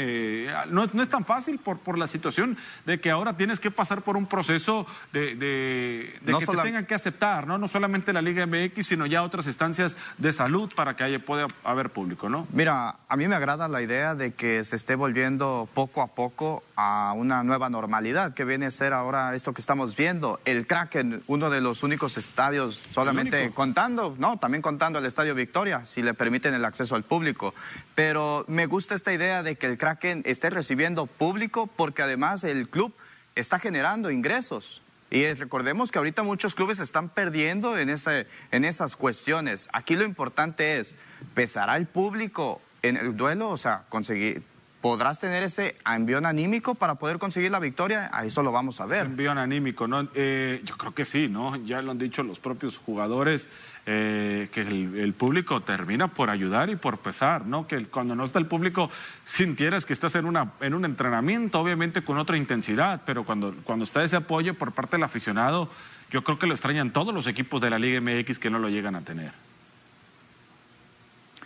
no, es tan fácil por, por la situación de que ahora tienes que pasar por un proceso de, de, que te tengan que aceptar, ¿no? No solamente la Liga MX, sino ya otras instancias de salud para que haya, pueda haber público, ¿no? Mira, a mí me agrada la idea de que se esté volviendo poco a poco a una nueva normalidad, que viene a ser ahora esto que estamos viendo. El Kraken, uno de los únicos estadios, solamente contando, no, también contando el Estadio Victoria, si le permiten el acceso al público. Pero me gusta esta idea de que el Kraken esté recibiendo público porque además el club está generando ingresos. Y recordemos que ahorita muchos clubes están perdiendo en, ese, en esas cuestiones. Aquí lo importante es, ¿pesará el público en el duelo, o sea, conseguir, ¿Podrás tener ese envión anímico para poder conseguir la victoria? A eso lo vamos a ver. envión anímico, ¿no? Eh, yo creo que sí, ¿no? Ya lo han dicho los propios jugadores, eh, que el, público termina por ayudar y por pesar, ¿no? Que cuando no está el público, sintieras que estás en, una, en un entrenamiento, obviamente con otra intensidad, pero cuando, cuando está ese apoyo por parte del aficionado, yo creo que lo extrañan todos los equipos de la Liga MX que no lo llegan a tener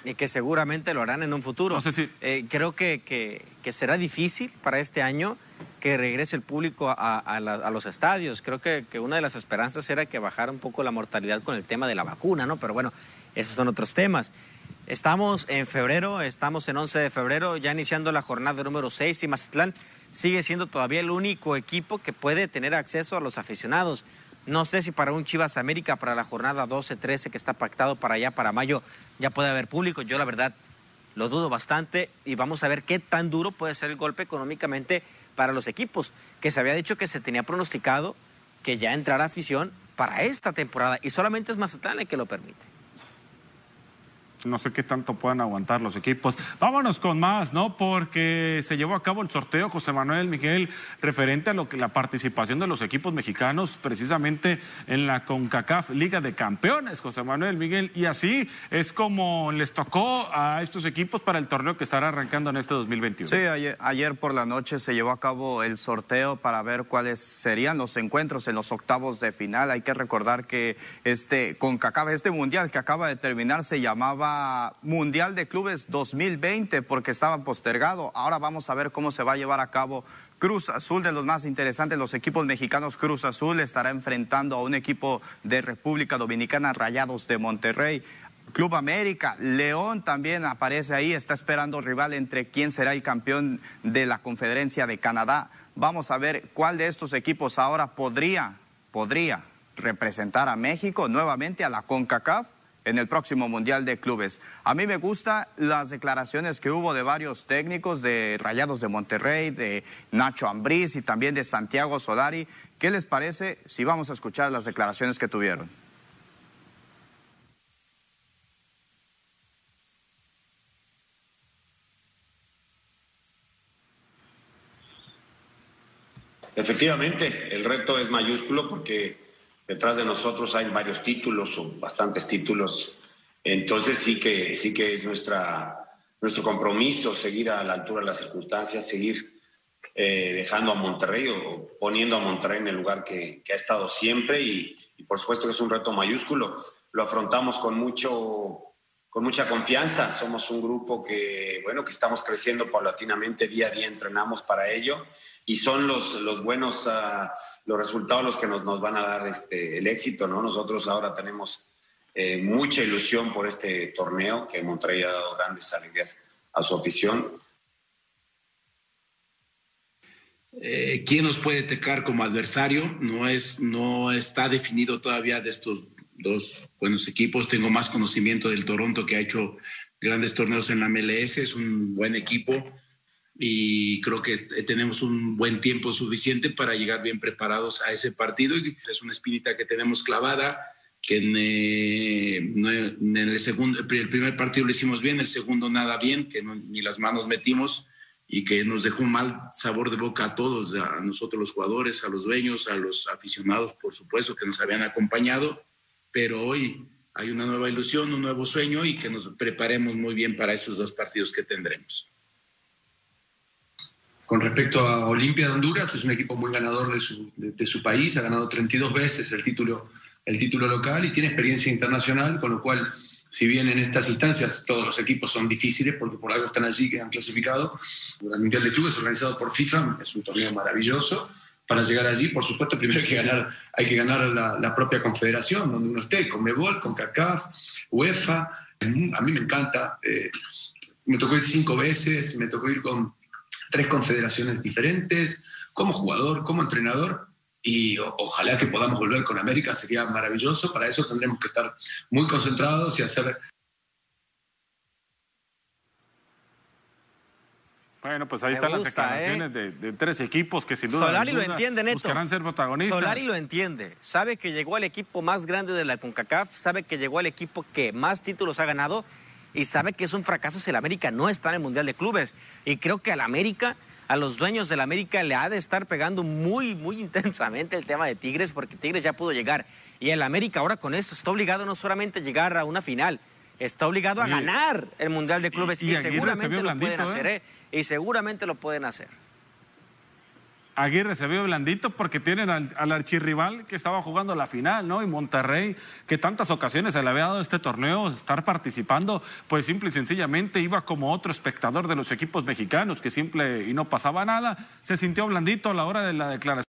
y que seguramente lo harán en un futuro. Eh, creo que, que, será difícil para este año que regrese el público a, los estadios. Creo que, que, una de las esperanzas era que bajara un poco la mortalidad con el tema de la vacuna, ¿no? Pero bueno, esos son otros temas. Estamos en febrero, estamos en 11 de febrero, ya iniciando la jornada número 6 y Mazatlán sigue siendo todavía el único equipo que puede tener acceso a los aficionados. No sé si para un Chivas América, para la jornada 12-13 que está pactado para allá, para mayo, ya puede haber público. Yo la verdad lo dudo bastante y vamos a ver qué tan duro puede ser el golpe económicamente para los equipos, que se había dicho que se tenía pronosticado que ya entrará afición para esta temporada y solamente es Mazatlán el que lo permite no sé qué tanto puedan aguantar los equipos. Vámonos con más, ¿no? Porque se llevó a cabo el sorteo, José Manuel Miguel, referente a lo que la participación de los equipos mexicanos precisamente en la CONCACAF Liga de Campeones, José Manuel Miguel, y así es como les tocó a estos equipos para el torneo que estará arrancando en este 2021. Sí, ayer, ayer por la noche se llevó a cabo el sorteo para ver cuáles serían los encuentros en los octavos de final. Hay que recordar que este CONCACAF, este mundial que acaba de terminar se llamaba Mundial de Clubes 2020 porque estaba postergado. Ahora vamos a ver cómo se va a llevar a cabo Cruz Azul, de los más interesantes, los equipos mexicanos Cruz Azul estará enfrentando a un equipo de República Dominicana, Rayados de Monterrey. Club América, León también aparece ahí, está esperando rival entre quién será el campeón de la Conferencia de Canadá. Vamos a ver cuál de estos equipos ahora podría, podría representar a México nuevamente a la CONCACAF en el próximo Mundial de Clubes. A mí me gustan las declaraciones que hubo de varios técnicos de Rayados de Monterrey, de Nacho Ambriz y también de Santiago Solari. ¿Qué les parece si vamos a escuchar las declaraciones que tuvieron? Efectivamente, el reto es mayúsculo porque Detrás de nosotros hay varios títulos o bastantes títulos. Entonces sí que, sí que es nuestra, nuestro compromiso seguir a la altura de las circunstancias, seguir eh, dejando a Monterrey o poniendo a Monterrey en el lugar que, que ha estado siempre y, y, por supuesto que es un reto mayúsculo. Lo afrontamos con mucho con mucha confianza. Somos un grupo que, bueno, que estamos creciendo paulatinamente, día a día entrenamos para ello y son los, los buenos, uh, los resultados los que nos, nos, van a dar este, el éxito, ¿no? Nosotros ahora tenemos eh, mucha ilusión por este torneo que Monterrey ha dado grandes alegrías a su afición. Eh, ¿Quién nos puede tecar como adversario? No, es, no está definido todavía de estos dos buenos equipos. Tengo más conocimiento del Toronto que ha hecho grandes torneos en la MLS. Es un buen equipo y creo que tenemos un buen tiempo suficiente para llegar bien preparados a ese partido. Es una espinita que tenemos clavada, que en, eh, en el, segundo, el primer partido lo hicimos bien, el segundo nada bien, que ni las manos metimos y que nos dejó un mal sabor de boca a todos, a nosotros los jugadores, a los dueños, a los aficionados, por supuesto, que nos habían acompañado pero hoy hay una nueva ilusión, un nuevo sueño y que nos preparemos muy bien para esos dos partidos que tendremos. Con respecto a Olimpia de Honduras, es un equipo muy ganador de su, país, ha ganado 32 veces el título, el título local y tiene experiencia internacional, con lo cual, si bien en estas instancias todos los equipos son difíciles, porque por algo están allí, que han clasificado, el Mundial de Clubes organizado por FIFA es un torneo maravilloso, para llegar allí, por supuesto, primero hay que ganar, hay que ganar la, propia confederación donde uno esté, con Mebol, con CACAF, UEFA. A mí me encanta. Eh, me tocó ir cinco veces, me tocó ir con tres confederaciones diferentes, como jugador, como entrenador, y ojalá que podamos volver con América, sería maravilloso. Para eso tendremos que estar muy concentrados y hacer Bueno, pues ahí están las declaraciones ¿eh? de, tres equipos que sin duda Solari lo entiende, Neto. buscarán ser protagonistas. Solari lo entiende. Sabe que llegó al equipo más grande de la CONCACAF, sabe que llegó al equipo que más títulos ha ganado y sabe que es un fracaso si el América no está en el Mundial de Clubes. Y creo que al América, a los dueños del América, le ha de estar pegando muy, muy intensamente el tema de Tigres, porque Tigres ya pudo llegar. Y el América ahora con esto está obligado no solamente a llegar a una final, está obligado a ganar el Mundial de Clubes y, seguramente lo pueden hacer, ¿eh? ¿eh? Y seguramente lo pueden hacer. Aguirre se vio blandito porque tienen al, archirrival que estaba jugando la final, ¿no? Y Monterrey, que tantas ocasiones se le había dado este torneo, estar participando, pues simple y sencillamente iba como otro espectador de los equipos mexicanos, que simple y no pasaba nada. Se sintió blandito a la hora de la declaración.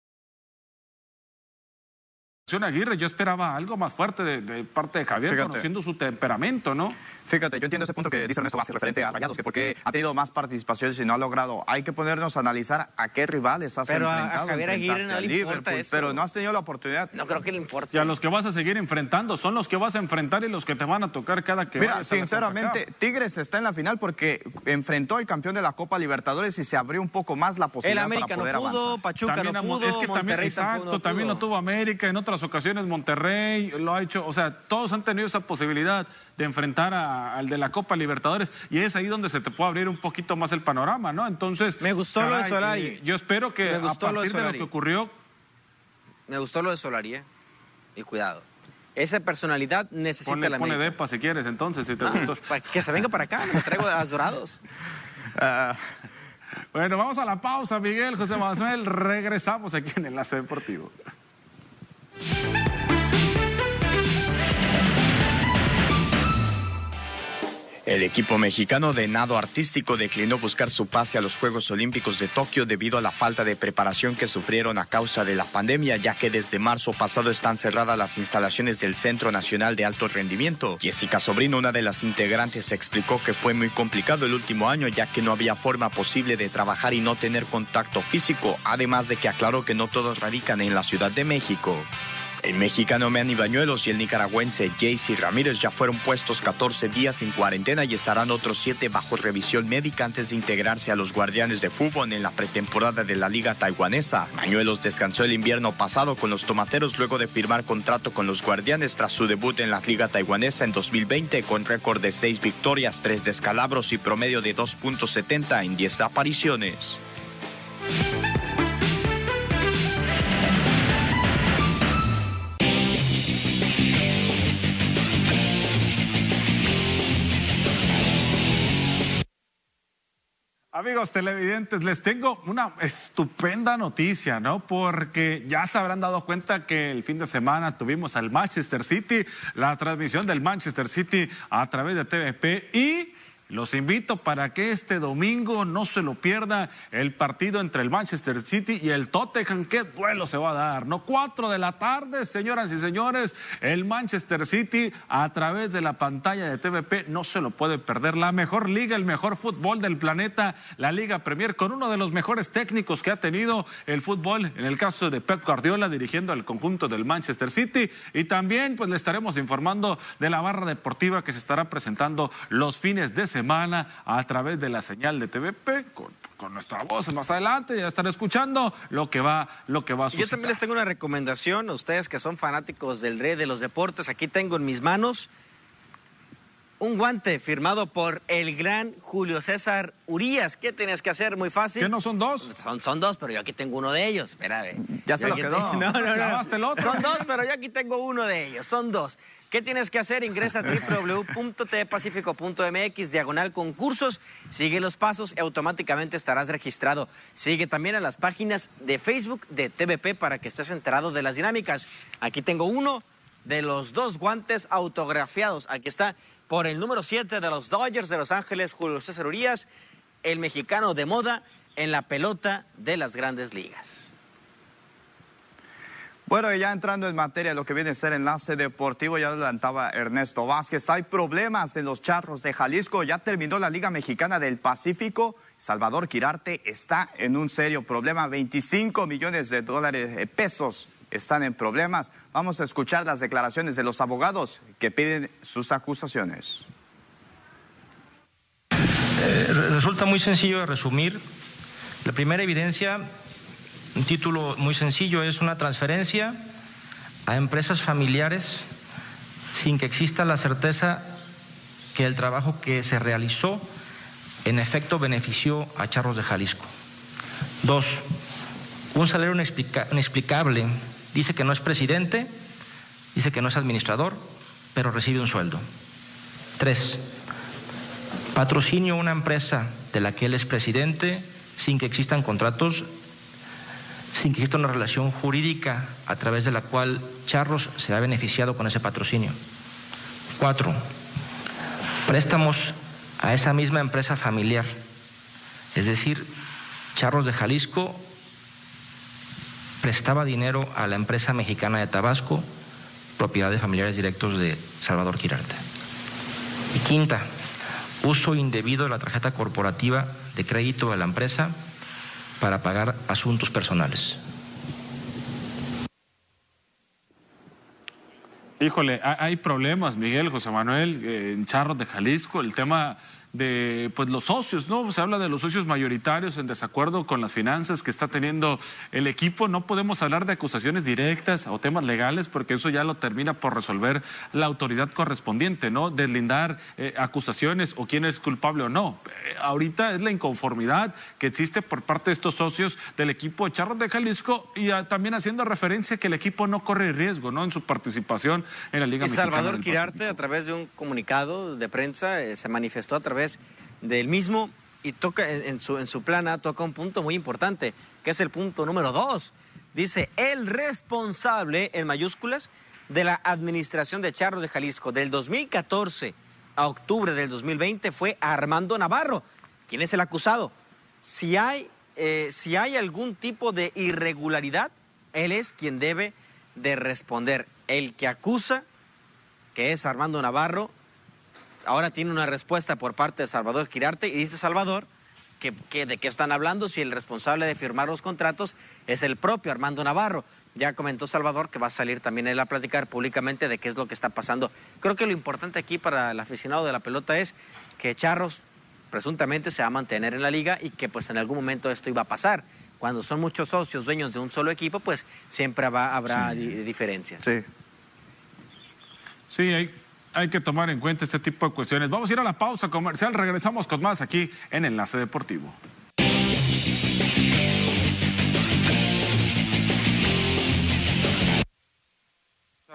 Aguirre, yo esperaba algo más fuerte de, parte de Javier, conociendo su temperamento, ¿no? Fíjate, yo entiendo ese punto que dice Ernesto Vázquez referente a Rayados, que porque ha tenido más participaciones y no ha logrado. Hay que ponernos a analizar a qué rivales has pero enfrentado. Pero a Javier Aguirre no le importa eso. Pero no has tenido la oportunidad. No creo que le importe. Y a los que vas a seguir enfrentando, son los que vas a enfrentar y los que te van a tocar cada que Mira, sinceramente, Tigres está en la final porque enfrentó al campeón de la Copa Libertadores y se abrió un poco más la posibilidad El América para poder no pudo, Pachuca no pudo, es que Monterrey también, exacto, también lo tuvo América, en otras ocasiones Monterrey lo ha hecho, o sea, todos han tenido esa posibilidad de enfrentar al de la Copa Libertadores y es ahí donde se te puede abrir un poquito más el panorama, ¿no? Entonces... Me gustó lo de Solari. Eh, yo espero que a partir de, lo que ocurrió... Me gustó lo de Solari, ¿eh? Y cuidado. Esa personalidad necesita la Pone depa si quieres, entonces, si te gustó. Que se venga para acá, me traigo de las dorados. Ah. bueno, vamos a la pausa, Miguel, José Manuel. Regresamos aquí en Enlace Deportivo. Bye. El equipo mexicano de nado artístico declinó buscar su pase a los Juegos Olímpicos de Tokio debido a la falta de preparación que sufrieron a causa de la pandemia, ya que desde marzo pasado están cerradas las instalaciones del Centro Nacional de Alto Rendimiento. Jessica Sobrino, una de las integrantes, explicó que fue muy complicado el último año, ya que no había forma posible de trabajar y no tener contacto físico, además de que aclaró que no todos radican en la Ciudad de México. El mexicano Manny Bañuelos y el nicaragüense Jaycee Ramírez ya fueron puestos 14 días en cuarentena y estarán otros 7 bajo revisión médica antes de integrarse a los Guardianes de Fútbol en la pretemporada de la Liga Taiwanesa. Bañuelos descansó el invierno pasado con los tomateros luego de firmar contrato con los Guardianes tras su debut en la Liga Taiwanesa en 2020 con récord de 6 victorias, 3 descalabros y promedio de 2.70 en 10 apariciones. Amigos televidentes, les tengo una estupenda noticia, ¿no? Porque ya se habrán dado cuenta que el fin de semana tuvimos al Manchester City, la transmisión del Manchester City a través de TVP y los invito para que este domingo no se lo pierda el partido entre el Manchester City y el Tottenham. ¿Qué duelo se va a dar? No, cuatro de la tarde, señoras y señores. El Manchester City a través de la pantalla de TVP no se lo puede perder. La mejor liga, el mejor fútbol del planeta, la Liga Premier, con uno de los mejores técnicos que ha tenido el fútbol, en el caso de Pep Guardiola, dirigiendo al conjunto del Manchester City. Y también, pues le estaremos informando de la barra deportiva que se estará presentando los fines de semana semana a través de la señal de TVP con, nuestra voz más adelante. Ya estarán escuchando lo que va, lo que va a suceder. Yo también les tengo una recomendación a ustedes que son fanáticos del rey de los deportes. Aquí tengo en mis manos un guante firmado por el gran Julio César Urías. ¿Qué tienes que hacer? Muy fácil. ¿Qué no son dos? Son, son dos, pero yo aquí tengo uno de ellos. Espera, ya se lo quedó. No, no, no. Son dos, pero yo aquí tengo uno de ellos. Son dos. ¿Qué tienes que hacer? Ingresa a www.tpacifico.mx, diagonal concursos, sigue los pasos y automáticamente estarás registrado. Sigue también a las páginas de Facebook de TVP para que estés enterado de las dinámicas. Aquí tengo uno de los dos guantes autografiados. Aquí está por el número 7 de los Dodgers de Los Ángeles, Julio César Urias, el mexicano de moda en la pelota de las grandes ligas. Bueno, ya entrando en materia, lo que viene a ser enlace deportivo, ya adelantaba Ernesto Vázquez. Hay problemas en los charros de Jalisco. Ya terminó la Liga Mexicana del Pacífico. Salvador Quirarte está en un serio problema. 25 millones de dólares de pesos están en problemas. Vamos a escuchar las declaraciones de los abogados que piden sus acusaciones. Eh, resulta muy sencillo de resumir. La primera evidencia un título muy sencillo es una transferencia a empresas familiares sin que exista la certeza que el trabajo que se realizó en efecto benefició a Charros de Jalisco. Dos, un salario inexplicable. Dice que no es presidente, dice que no es administrador, pero recibe un sueldo. Tres, patrocinio a una empresa de la que él es presidente sin que existan contratos, sin que exista una relación jurídica a través de la cual Charros se ha beneficiado con ese patrocinio. Cuatro, préstamos a esa misma empresa familiar. Es decir, Charros de Jalisco prestaba dinero a la empresa mexicana de Tabasco, propiedad de familiares directos de Salvador Quirarte. Y quinta, uso indebido de la tarjeta corporativa de crédito de la empresa para pagar asuntos personales. Híjole, hay problemas, Miguel, José Manuel, eh, en Charros de Jalisco, el tema de pues los socios, ¿no? Se habla de los socios mayoritarios en desacuerdo con las finanzas que está teniendo el equipo. No podemos hablar de acusaciones directas o temas legales porque eso ya lo termina por resolver la autoridad correspondiente, ¿no? Deslindar eh, acusaciones o quién es culpable o no. Eh, ahorita es la inconformidad que existe por parte de estos socios del equipo de Charros de Jalisco y también haciendo referencia que el equipo no corre riesgo, ¿no? En su participación en la Liga y Salvador Quirarte a través de un comunicado de prensa eh, se manifestó a través del mismo y toca en su, en su plana, toca un punto muy importante, que es el punto número dos. Dice, el responsable, en mayúsculas, de la administración de Charro de Jalisco del 2014 a octubre del 2020 fue Armando Navarro. ¿Quién es el acusado? Si hay, eh, si hay algún tipo de irregularidad, él es quien debe de responder. El que acusa, que es Armando Navarro, ahora tiene una respuesta por parte de Salvador Quirarte y dice Salvador que, de qué están hablando si el responsable de firmar los contratos es el propio Armando Navarro. Ya comentó Salvador que va a salir también él a platicar públicamente de qué es lo que está pasando. Creo que lo importante aquí para el aficionado de la pelota es que Charros presuntamente se va a mantener en la liga y que pues en algún momento esto iba a pasar. Cuando son muchos socios, dueños de un solo equipo, pues siempre habrá diferencias. Sí. Sí, hay, hay que tomar en cuenta este tipo de cuestiones. Vamos a ir a la pausa comercial, regresamos con más aquí en Enlace Deportivo.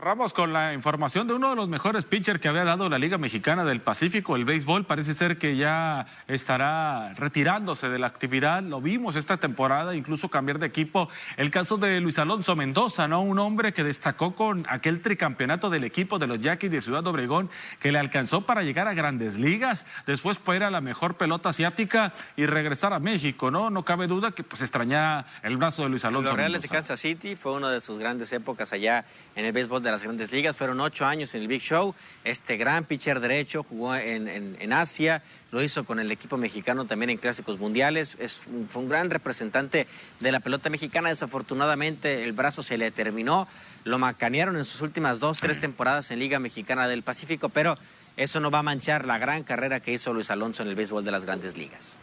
Cerramos con la información de uno de los mejores pitchers que había dado la Liga Mexicana del Pacífico, el béisbol. Parece ser que ya estará retirándose de la actividad. Lo vimos esta temporada, incluso cambiar de equipo. El caso de Luis Alonso Mendoza, ¿no? Un hombre que destacó con aquel tricampeonato del equipo de los Yaquis de Ciudad Obregón, que le alcanzó para llegar a grandes ligas. Después fue a la mejor pelota asiática y regresar a México, ¿no? No cabe duda que pues extraña el brazo de Luis Alonso. Los Reales de Kansas City fue una de sus grandes épocas allá en el béisbol de las grandes ligas. Fueron ocho años en el Big Show. Este gran pitcher derecho jugó en, en, Asia, lo hizo con el equipo mexicano también en clásicos mundiales. Es, fue un gran representante de la pelota mexicana. Desafortunadamente el brazo se le terminó. Lo macanearon en sus últimas dos, tres temporadas en Liga Mexicana del Pacífico, pero eso no va a manchar la gran carrera que hizo Luis Alonso en el béisbol de las grandes ligas.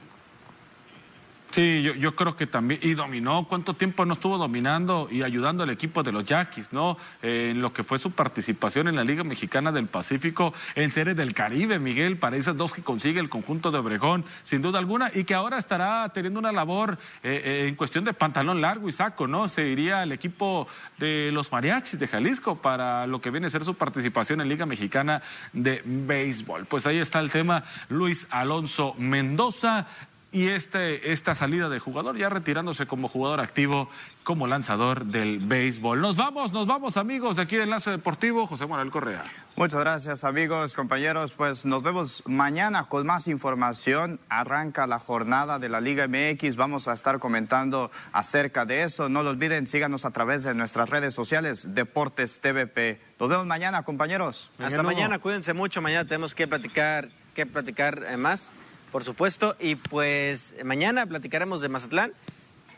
Sí, yo, yo, creo que también, y dominó, ¿cuánto tiempo no estuvo dominando y ayudando al equipo de los Yaquis, ¿no? Eh, en lo que fue su participación en la Liga Mexicana del Pacífico, en Series del Caribe, Miguel, para esas dos que consigue el conjunto de Obregón, sin duda alguna, y que ahora estará teniendo una labor eh, eh, en cuestión de pantalón largo y saco, ¿no? Se iría al equipo de los Mariachis de Jalisco para lo que viene a ser su participación en Liga Mexicana de Béisbol. Pues ahí está el tema, Luis Alonso Mendoza y este, esta salida de jugador, ya retirándose como jugador activo, como lanzador del béisbol. Nos vamos, nos vamos amigos de aquí de Enlace Deportivo, José Manuel Correa. Muchas gracias amigos, compañeros, pues nos vemos mañana con más información. Arranca la jornada de la Liga MX, vamos a estar comentando acerca de eso. No lo olviden, síganos a través de nuestras redes sociales, Deportes TVP. Nos vemos mañana, compañeros. Hasta mañana, cuídense mucho, mañana tenemos que platicar, que platicar eh, más por supuesto. Y pues mañana platicaremos de Mazatlán,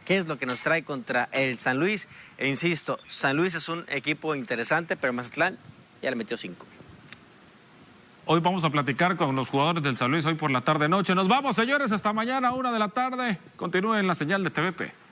qué es lo que nos trae contra el San Luis. E insisto, San Luis es un equipo interesante, pero Mazatlán ya le metió cinco. Hoy vamos a platicar con los jugadores del San Luis hoy por la tarde noche. Nos vamos, señores, hasta mañana, una de la tarde. Continúen la señal de TVP.